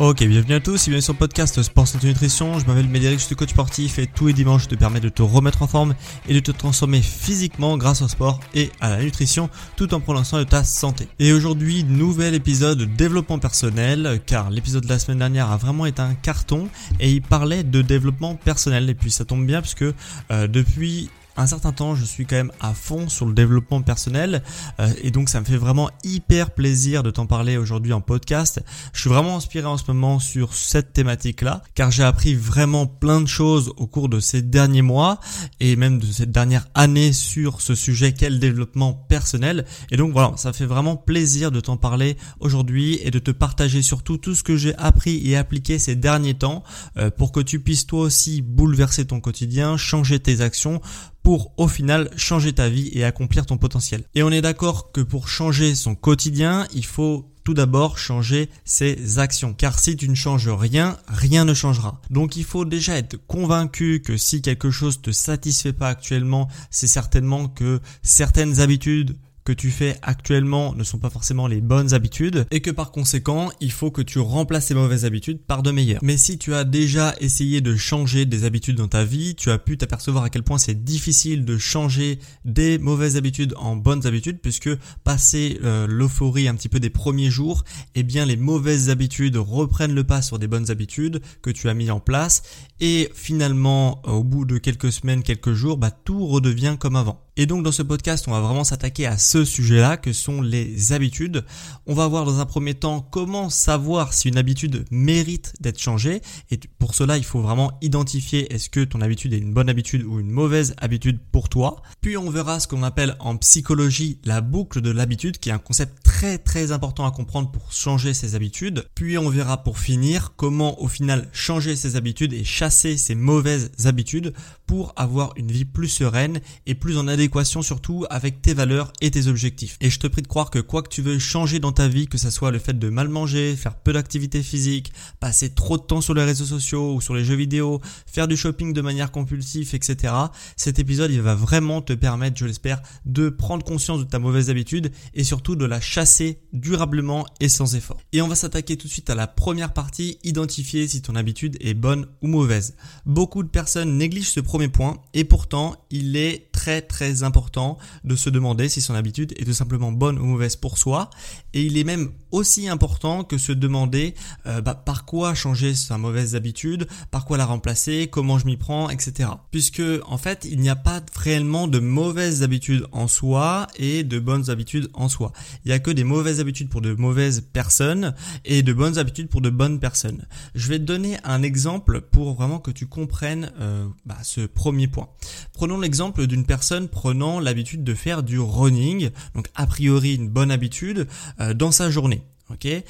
Ok, bienvenue à tous, bienvenue sur le podcast Sport Santé Nutrition. Je m'appelle Médéric, je suis coach sportif et tous les dimanches je te permets de te remettre en forme et de te transformer physiquement grâce au sport et à la nutrition tout en prenant soin de ta santé. Et aujourd'hui, nouvel épisode de développement personnel car l'épisode de la semaine dernière a vraiment été un carton et il parlait de développement personnel et puis ça tombe bien puisque euh, depuis un certain temps, je suis quand même à fond sur le développement personnel euh, et donc ça me fait vraiment hyper plaisir de t'en parler aujourd'hui en podcast. Je suis vraiment inspiré en ce moment sur cette thématique-là car j'ai appris vraiment plein de choses au cours de ces derniers mois et même de cette dernière année sur ce sujet qu'est le développement personnel. Et donc voilà, ça fait vraiment plaisir de t'en parler aujourd'hui et de te partager surtout tout ce que j'ai appris et appliqué ces derniers temps euh, pour que tu puisses toi aussi bouleverser ton quotidien, changer tes actions pour au final changer ta vie et accomplir ton potentiel. Et on est d'accord que pour changer son quotidien, il faut tout d'abord changer ses actions. Car si tu ne changes rien, rien ne changera. Donc il faut déjà être convaincu que si quelque chose te satisfait pas actuellement, c'est certainement que certaines habitudes que tu fais actuellement ne sont pas forcément les bonnes habitudes et que par conséquent, il faut que tu remplaces ces mauvaises habitudes par de meilleures. Mais si tu as déjà essayé de changer des habitudes dans ta vie, tu as pu t'apercevoir à quel point c'est difficile de changer des mauvaises habitudes en bonnes habitudes puisque passer euh, l'euphorie un petit peu des premiers jours, eh bien les mauvaises habitudes reprennent le pas sur des bonnes habitudes que tu as mis en place et finalement au bout de quelques semaines, quelques jours, bah tout redevient comme avant. Et donc dans ce podcast, on va vraiment s'attaquer à ce sujet-là que sont les habitudes. On va voir dans un premier temps comment savoir si une habitude mérite d'être changée. Et pour cela, il faut vraiment identifier est-ce que ton habitude est une bonne habitude ou une mauvaise habitude pour toi. Puis on verra ce qu'on appelle en psychologie la boucle de l'habitude, qui est un concept très très important à comprendre pour changer ses habitudes. Puis on verra pour finir comment au final changer ses habitudes et chasser ces mauvaises habitudes pour avoir une vie plus sereine et plus en adéquation surtout avec tes valeurs et tes objectifs. Et je te prie de croire que quoi que tu veux changer dans ta vie, que ce soit le fait de mal manger, faire peu d'activité physique, passer trop de temps sur les réseaux sociaux ou sur les jeux vidéo, faire du shopping de manière compulsive, etc. Cet épisode, il va vraiment te permettre, je l'espère, de prendre conscience de ta mauvaise habitude et surtout de la chasser durablement et sans effort. Et on va s'attaquer tout de suite à la première partie, identifier si ton habitude est bonne ou mauvaise. Beaucoup de personnes négligent ce premier point et pourtant il est très très important de se demander si son habitude est tout simplement bonne ou mauvaise pour soi et il est même aussi important que se demander euh, bah, par quoi changer sa mauvaise habitude, par quoi la remplacer, comment je m'y prends, etc. Puisque en fait il n'y a pas réellement de mauvaises habitudes en soi et de bonnes habitudes en soi. Il n'y a que des mauvaises habitudes pour de mauvaises personnes et de bonnes habitudes pour de bonnes personnes. Je vais te donner un exemple pour vraiment que tu comprennes euh, bah, ce premier point. Prenons l'exemple d'une personne prenant l'habitude de faire du running, donc a priori une bonne habitude, euh, dans sa journée. Ok, euh,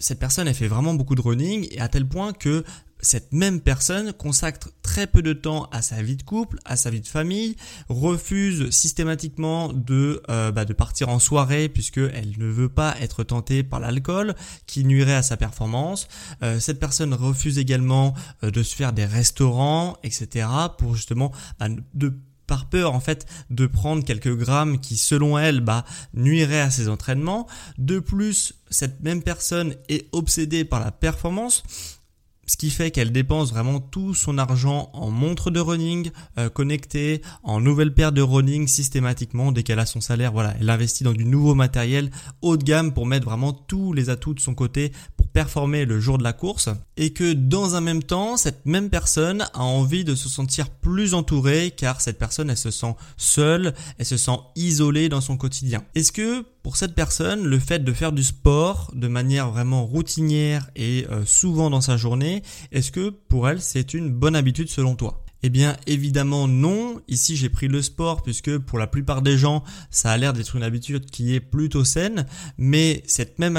cette personne elle fait vraiment beaucoup de running et à tel point que cette même personne consacre très peu de temps à sa vie de couple, à sa vie de famille, refuse systématiquement de, euh, bah, de partir en soirée puisqu'elle ne veut pas être tentée par l'alcool qui nuirait à sa performance. Euh, cette personne refuse également euh, de se faire des restaurants, etc. pour justement bah, de par peur en fait de prendre quelques grammes qui selon elle bah, nuiraient à ses entraînements. De plus, cette même personne est obsédée par la performance ce qui fait qu'elle dépense vraiment tout son argent en montre de running euh, connectée, en nouvelle paire de running systématiquement dès qu'elle a son salaire. Voilà, elle investit dans du nouveau matériel haut de gamme pour mettre vraiment tous les atouts de son côté performer le jour de la course et que dans un même temps, cette même personne a envie de se sentir plus entourée car cette personne elle se sent seule, elle se sent isolée dans son quotidien. Est-ce que pour cette personne, le fait de faire du sport de manière vraiment routinière et euh, souvent dans sa journée, est-ce que pour elle c'est une bonne habitude selon toi? Eh bien évidemment non, ici j'ai pris le sport puisque pour la plupart des gens ça a l'air d'être une habitude qui est plutôt saine, mais cette même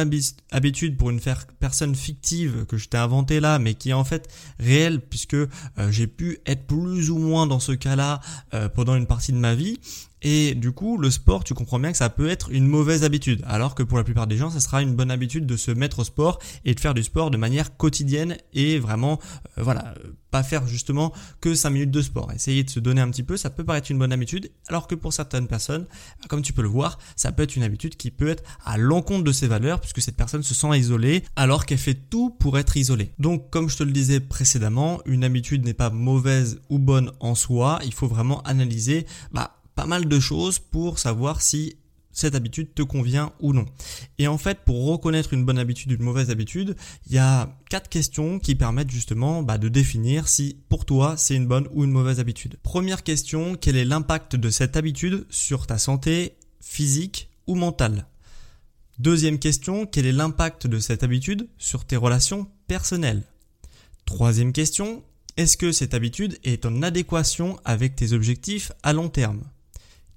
habitude pour une personne fictive que je t'ai inventée là, mais qui est en fait réelle puisque euh, j'ai pu être plus ou moins dans ce cas-là euh, pendant une partie de ma vie, et du coup, le sport, tu comprends bien que ça peut être une mauvaise habitude, alors que pour la plupart des gens, ça sera une bonne habitude de se mettre au sport et de faire du sport de manière quotidienne et vraiment, euh, voilà, pas faire justement que 5 minutes de sport. Essayer de se donner un petit peu, ça peut paraître une bonne habitude, alors que pour certaines personnes, comme tu peux le voir, ça peut être une habitude qui peut être à l'encontre de ses valeurs, puisque cette personne se sent isolée, alors qu'elle fait tout pour être isolée. Donc, comme je te le disais précédemment, une habitude n'est pas mauvaise ou bonne en soi, il faut vraiment analyser, bah, pas mal de choses pour savoir si cette habitude te convient ou non. Et en fait, pour reconnaître une bonne habitude, une mauvaise habitude, il y a quatre questions qui permettent justement bah, de définir si pour toi c'est une bonne ou une mauvaise habitude. Première question, quel est l'impact de cette habitude sur ta santé physique ou mentale? Deuxième question, quel est l'impact de cette habitude sur tes relations personnelles? Troisième question, est-ce que cette habitude est en adéquation avec tes objectifs à long terme?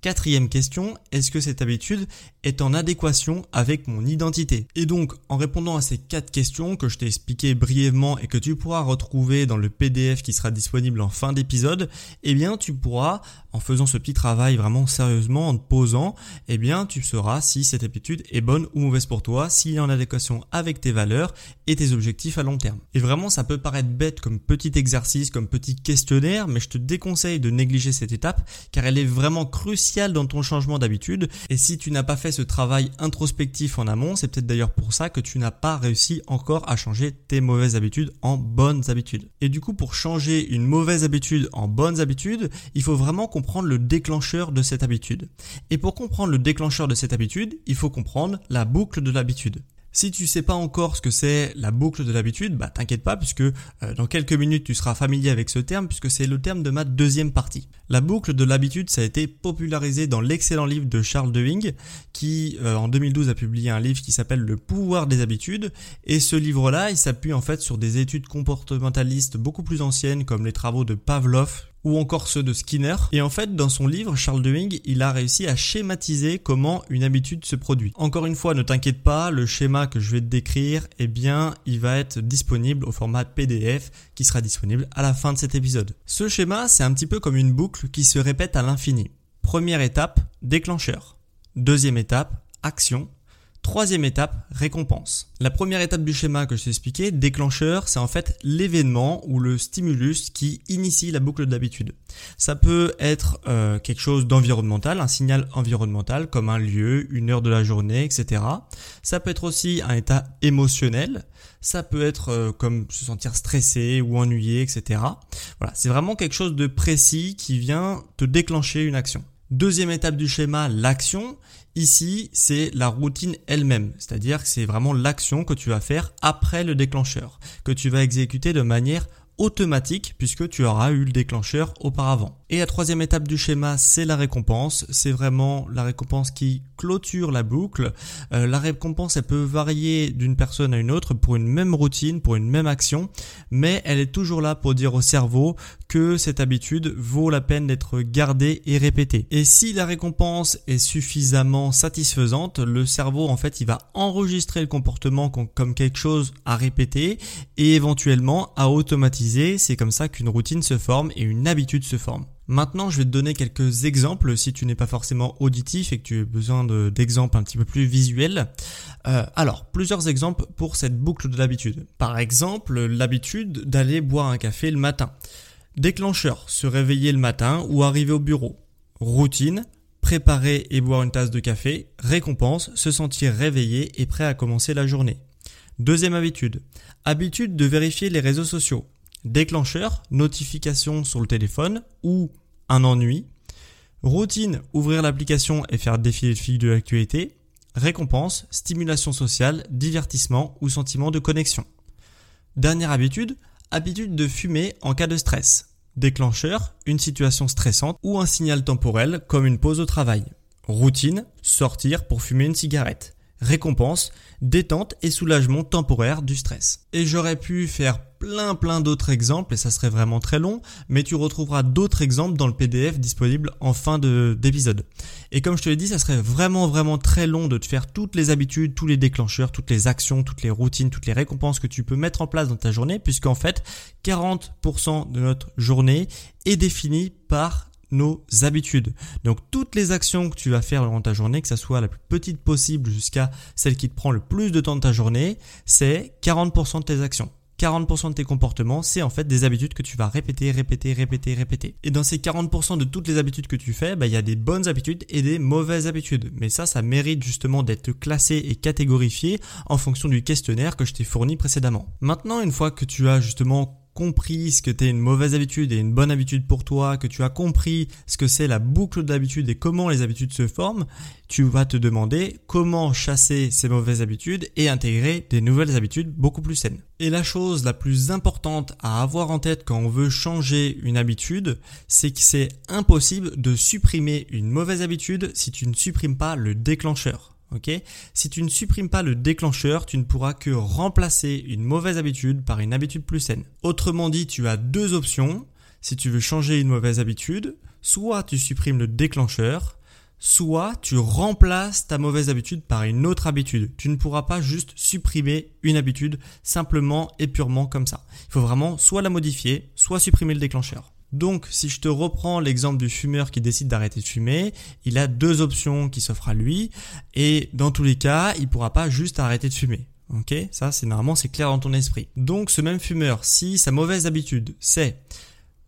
Quatrième question, est-ce que cette habitude est en adéquation avec mon identité Et donc, en répondant à ces quatre questions que je t'ai expliquées brièvement et que tu pourras retrouver dans le PDF qui sera disponible en fin d'épisode, eh bien, tu pourras, en faisant ce petit travail vraiment sérieusement, en te posant, eh bien, tu sauras si cette habitude est bonne ou mauvaise pour toi, s'il est en adéquation avec tes valeurs et tes objectifs à long terme. Et vraiment, ça peut paraître bête comme petit exercice, comme petit questionnaire, mais je te déconseille de négliger cette étape car elle est vraiment cruciale dans ton changement d'habitude. Et si tu n'as pas fait ce travail introspectif en amont, c'est peut-être d'ailleurs pour ça que tu n'as pas réussi encore à changer tes mauvaises habitudes en bonnes habitudes. Et du coup, pour changer une mauvaise habitude en bonnes habitudes, il faut vraiment comprendre le déclencheur de cette habitude. Et pour comprendre le déclencheur de cette habitude, il faut comprendre la boucle de l'habitude. Si tu sais pas encore ce que c'est la boucle de l'habitude, bah t'inquiète pas puisque euh, dans quelques minutes tu seras familier avec ce terme puisque c'est le terme de ma deuxième partie. La boucle de l'habitude, ça a été popularisé dans l'excellent livre de Charles Dewing qui euh, en 2012 a publié un livre qui s'appelle Le pouvoir des habitudes et ce livre-là, il s'appuie en fait sur des études comportementalistes beaucoup plus anciennes comme les travaux de Pavlov ou encore ceux de Skinner. Et en fait, dans son livre, Charles Dewing, il a réussi à schématiser comment une habitude se produit. Encore une fois, ne t'inquiète pas, le schéma que je vais te décrire, eh bien, il va être disponible au format PDF qui sera disponible à la fin de cet épisode. Ce schéma, c'est un petit peu comme une boucle qui se répète à l'infini. Première étape, déclencheur. Deuxième étape, action. Troisième étape, récompense. La première étape du schéma que je t'ai expliqué, déclencheur, c'est en fait l'événement ou le stimulus qui initie la boucle d'habitude. Ça peut être euh, quelque chose d'environnemental, un signal environnemental comme un lieu, une heure de la journée, etc. Ça peut être aussi un état émotionnel. Ça peut être euh, comme se sentir stressé ou ennuyé, etc. Voilà, c'est vraiment quelque chose de précis qui vient te déclencher une action. Deuxième étape du schéma, l'action. Ici, c'est la routine elle-même, c'est-à-dire que c'est vraiment l'action que tu vas faire après le déclencheur, que tu vas exécuter de manière automatique puisque tu auras eu le déclencheur auparavant. Et la troisième étape du schéma, c'est la récompense. C'est vraiment la récompense qui clôture la boucle. Euh, la récompense, elle peut varier d'une personne à une autre pour une même routine, pour une même action, mais elle est toujours là pour dire au cerveau que cette habitude vaut la peine d'être gardée et répétée. Et si la récompense est suffisamment satisfaisante, le cerveau, en fait, il va enregistrer le comportement comme quelque chose à répéter et éventuellement à automatiser. C'est comme ça qu'une routine se forme et une habitude se forme. Maintenant, je vais te donner quelques exemples si tu n'es pas forcément auditif et que tu as besoin d'exemples un petit peu plus visuels. Euh, alors, plusieurs exemples pour cette boucle de l'habitude. Par exemple, l'habitude d'aller boire un café le matin. Déclencheur, se réveiller le matin ou arriver au bureau. Routine, préparer et boire une tasse de café. Récompense, se sentir réveillé et prêt à commencer la journée. Deuxième habitude. Habitude de vérifier les réseaux sociaux. Déclencheur, notification sur le téléphone ou un ennui. Routine, ouvrir l'application et faire défiler le fil de l'actualité. Récompense, stimulation sociale, divertissement ou sentiment de connexion. Dernière habitude, habitude de fumer en cas de stress. Déclencheur, une situation stressante ou un signal temporel comme une pause au travail. Routine, sortir pour fumer une cigarette récompense, détente et soulagement temporaire du stress. Et j'aurais pu faire plein plein d'autres exemples et ça serait vraiment très long, mais tu retrouveras d'autres exemples dans le PDF disponible en fin d'épisode. Et comme je te l'ai dit, ça serait vraiment vraiment très long de te faire toutes les habitudes, tous les déclencheurs, toutes les actions, toutes les routines, toutes les récompenses que tu peux mettre en place dans ta journée, puisqu'en fait, 40% de notre journée est définie par nos habitudes. Donc toutes les actions que tu vas faire durant ta journée, que ça soit la plus petite possible jusqu'à celle qui te prend le plus de temps de ta journée, c'est 40% de tes actions. 40% de tes comportements, c'est en fait des habitudes que tu vas répéter, répéter, répéter, répéter. Et dans ces 40% de toutes les habitudes que tu fais, bah, il y a des bonnes habitudes et des mauvaises habitudes. Mais ça, ça mérite justement d'être classé et catégorifié en fonction du questionnaire que je t'ai fourni précédemment. Maintenant, une fois que tu as justement compris ce que t'es une mauvaise habitude et une bonne habitude pour toi, que tu as compris ce que c'est la boucle d'habitude et comment les habitudes se forment, tu vas te demander comment chasser ces mauvaises habitudes et intégrer des nouvelles habitudes beaucoup plus saines. Et la chose la plus importante à avoir en tête quand on veut changer une habitude, c'est que c'est impossible de supprimer une mauvaise habitude si tu ne supprimes pas le déclencheur. Si tu ne supprimes pas le déclencheur, tu ne pourras que remplacer une mauvaise habitude par une habitude plus saine. Autrement dit, tu as deux options. Si tu veux changer une mauvaise habitude, soit tu supprimes le déclencheur, soit tu remplaces ta mauvaise habitude par une autre habitude. Tu ne pourras pas juste supprimer une habitude simplement et purement comme ça. Il faut vraiment soit la modifier, soit supprimer le déclencheur. Donc, si je te reprends l'exemple du fumeur qui décide d'arrêter de fumer, il a deux options qui s'offrent à lui, et dans tous les cas, il pourra pas juste arrêter de fumer. Ok? Ça, c'est normalement, c'est clair dans ton esprit. Donc, ce même fumeur, si sa mauvaise habitude, c'est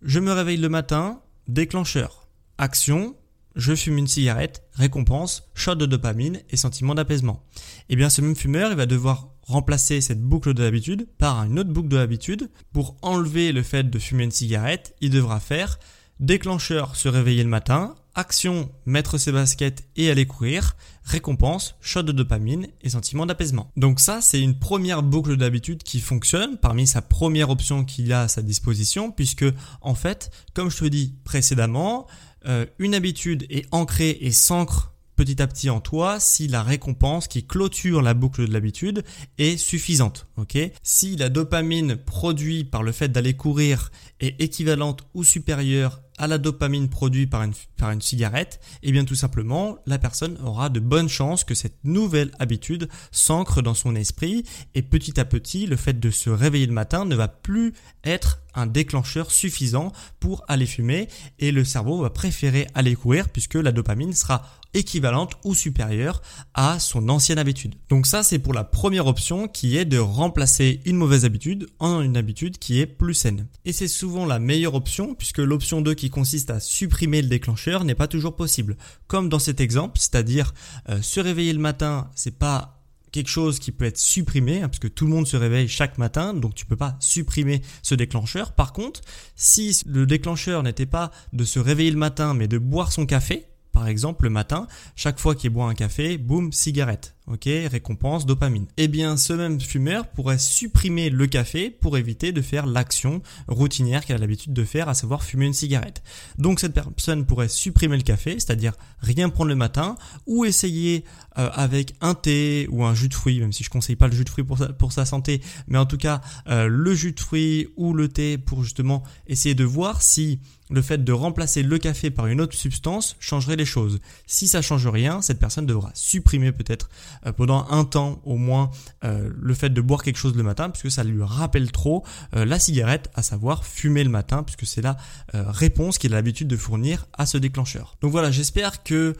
je me réveille le matin, déclencheur, action, je fume une cigarette, récompense, shot de dopamine et sentiment d'apaisement. Eh bien, ce même fumeur, il va devoir remplacer cette boucle de l'habitude par une autre boucle de l'habitude. Pour enlever le fait de fumer une cigarette, il devra faire déclencheur se réveiller le matin, action mettre ses baskets et aller courir, récompense, shot de dopamine et sentiment d'apaisement. Donc ça, c'est une première boucle d'habitude qui fonctionne parmi sa première option qu'il a à sa disposition puisque en fait, comme je te dis précédemment, euh, une habitude est ancrée et s'ancre petit à petit en toi si la récompense qui clôture la boucle de l'habitude est suffisante. Ok? Si la dopamine produite par le fait d'aller courir est équivalente ou supérieure à la dopamine produite par une, cigarette, et eh bien tout simplement, la personne aura de bonnes chances que cette nouvelle habitude s'ancre dans son esprit et petit à petit, le fait de se réveiller le matin ne va plus être un déclencheur suffisant pour aller fumer et le cerveau va préférer aller courir puisque la dopamine sera équivalente ou supérieure à son ancienne habitude. Donc ça c'est pour la première option qui est de remplacer une mauvaise habitude en une habitude qui est plus saine. Et c'est souvent la meilleure option puisque l'option 2 qui consiste à supprimer le déclencheur n'est pas toujours possible. Comme dans cet exemple, c'est-à-dire euh, se réveiller le matin, c'est pas quelque chose qui peut être supprimé, hein, parce que tout le monde se réveille chaque matin, donc tu peux pas supprimer ce déclencheur. Par contre, si le déclencheur n'était pas de se réveiller le matin, mais de boire son café, par exemple, le matin, chaque fois qu'il boit un café, boum, cigarette. Ok, récompense, dopamine. Eh bien, ce même fumeur pourrait supprimer le café pour éviter de faire l'action routinière qu'il a l'habitude de faire, à savoir fumer une cigarette. Donc, cette personne pourrait supprimer le café, c'est-à-dire rien prendre le matin, ou essayer euh, avec un thé ou un jus de fruits, même si je conseille pas le jus de fruits pour sa, santé, mais en tout cas, euh, le jus de fruits ou le thé pour justement essayer de voir si le fait de remplacer le café par une autre substance changerait les choses. Si ça change rien, cette personne devra supprimer peut-être pendant un temps au moins euh, le fait de boire quelque chose le matin puisque ça lui rappelle trop euh, la cigarette, à savoir fumer le matin puisque c'est la réponse qu'il a l'habitude de fournir à ce déclencheur. Donc voilà, j'espère que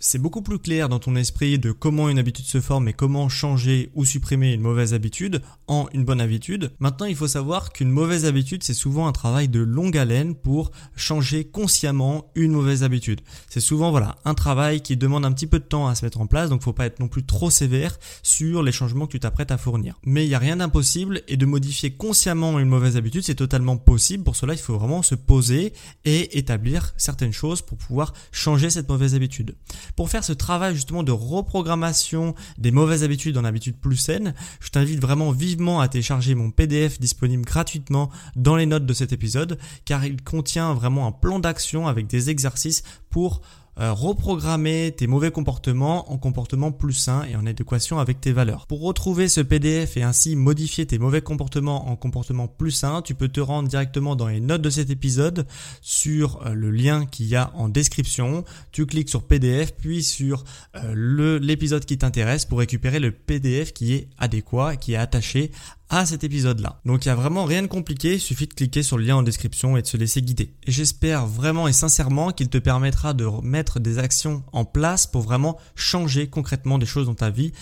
c'est beaucoup plus clair dans ton esprit de comment une habitude se forme et comment changer ou supprimer une mauvaise habitude en une bonne habitude. Maintenant, il faut savoir qu'une mauvaise habitude, c'est souvent un travail de longue haleine pour changer consciemment une mauvaise habitude. C'est souvent voilà un travail qui demande un petit peu de temps à se mettre en place, donc faut pas être non plus trop sévère sur les changements que tu t'apprêtes à fournir. Mais il n'y a rien d'impossible et de modifier consciemment une mauvaise habitude, c'est totalement possible. Pour cela, il faut vraiment se poser et établir certaines choses pour pouvoir changer cette mauvaise habitude. Pour faire ce travail justement de reprogrammation des mauvaises habitudes en habitudes plus saines, je t'invite vraiment vivement à télécharger mon PDF disponible gratuitement dans les notes de cet épisode car il contient vraiment un plan d'action avec des exercices pour euh, reprogrammer tes mauvais comportements en comportements plus sains et en adéquation avec tes valeurs. Pour retrouver ce PDF et ainsi modifier tes mauvais comportements en comportements plus sains, tu peux te rendre directement dans les notes de cet épisode sur euh, le lien qu'il y a en description. Tu cliques sur PDF puis sur euh, l'épisode qui t'intéresse pour récupérer le PDF qui est adéquat, qui est attaché cet épisode-là. Donc il y a vraiment rien de compliqué, il suffit de cliquer sur le lien en description et de se laisser guider. Et j'espère vraiment et sincèrement qu'il te permettra de mettre des actions en place pour vraiment changer concrètement des choses dans ta vie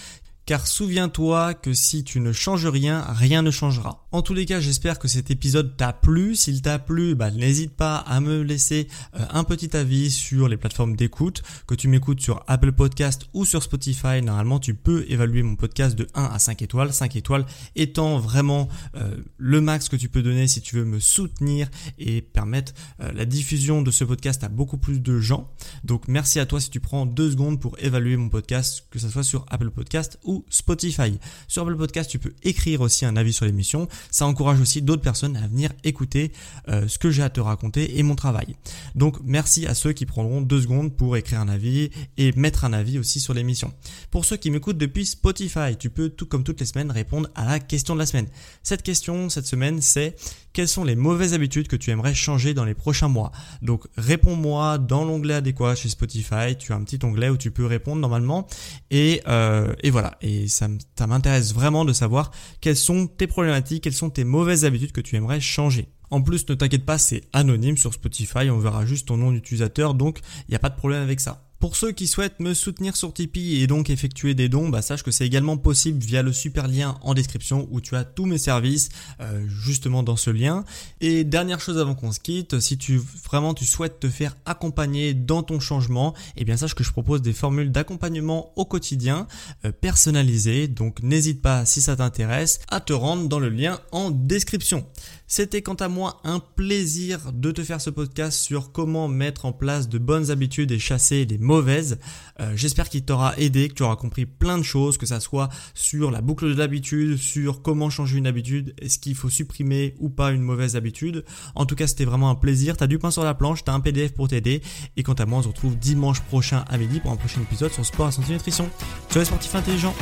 car souviens-toi que si tu ne changes rien, rien ne changera. En tous les cas, j'espère que cet épisode t'a plu. S'il t'a plu, bah, n'hésite pas à me laisser euh, un petit avis sur les plateformes d'écoute, que tu m'écoutes sur Apple Podcast ou sur Spotify. Normalement, tu peux évaluer mon podcast de 1 à 5 étoiles. 5 étoiles étant vraiment euh, le max que tu peux donner si tu veux me soutenir et permettre euh, la diffusion de ce podcast à beaucoup plus de gens. Donc merci à toi si tu prends deux secondes pour évaluer mon podcast, que ce soit sur Apple Podcast ou Spotify. Sur Apple Podcast, tu peux écrire aussi un avis sur l'émission. Ça encourage aussi d'autres personnes à venir écouter euh, ce que j'ai à te raconter et mon travail. Donc merci à ceux qui prendront deux secondes pour écrire un avis et mettre un avis aussi sur l'émission. Pour ceux qui m'écoutent depuis Spotify, tu peux tout comme toutes les semaines répondre à la question de la semaine. Cette question cette semaine, c'est quelles sont les mauvaises habitudes que tu aimerais changer dans les prochains mois? Donc réponds-moi dans l'onglet adéquat chez Spotify. Tu as un petit onglet où tu peux répondre normalement. Et, euh, et voilà. Et ça, m'intéresse vraiment de savoir quelles sont tes problématiques, quelles sont tes mauvaises habitudes que tu aimerais changer. En plus, ne t'inquiète pas, c'est anonyme sur Spotify, on verra juste ton nom d'utilisateur, donc il n'y a pas de problème avec ça. Pour ceux qui souhaitent me soutenir sur Tipeee et donc effectuer des dons, bah sache que c'est également possible via le super lien en description où tu as tous mes services euh, justement dans ce lien. Et dernière chose avant qu'on se quitte, si tu vraiment tu souhaites te faire accompagner dans ton changement, eh bien sache que je propose des formules d'accompagnement au quotidien euh, personnalisées. Donc n'hésite pas si ça t'intéresse à te rendre dans le lien en description. C'était quant à moi un plaisir de te faire ce podcast sur comment mettre en place de bonnes habitudes et chasser les Euh, j'espère qu'il t'aura aidé, que tu auras compris plein de choses, que ça soit sur la boucle de l'habitude, sur comment changer une habitude, est-ce qu'il faut supprimer ou pas une mauvaise habitude. En tout cas, c'était vraiment un plaisir. T'as du pain sur la planche, t'as un PDF pour t'aider. Et quant à moi, on se retrouve dimanche prochain à midi pour un prochain épisode sur sport et santé nutrition. Ciao les sportifs intelligents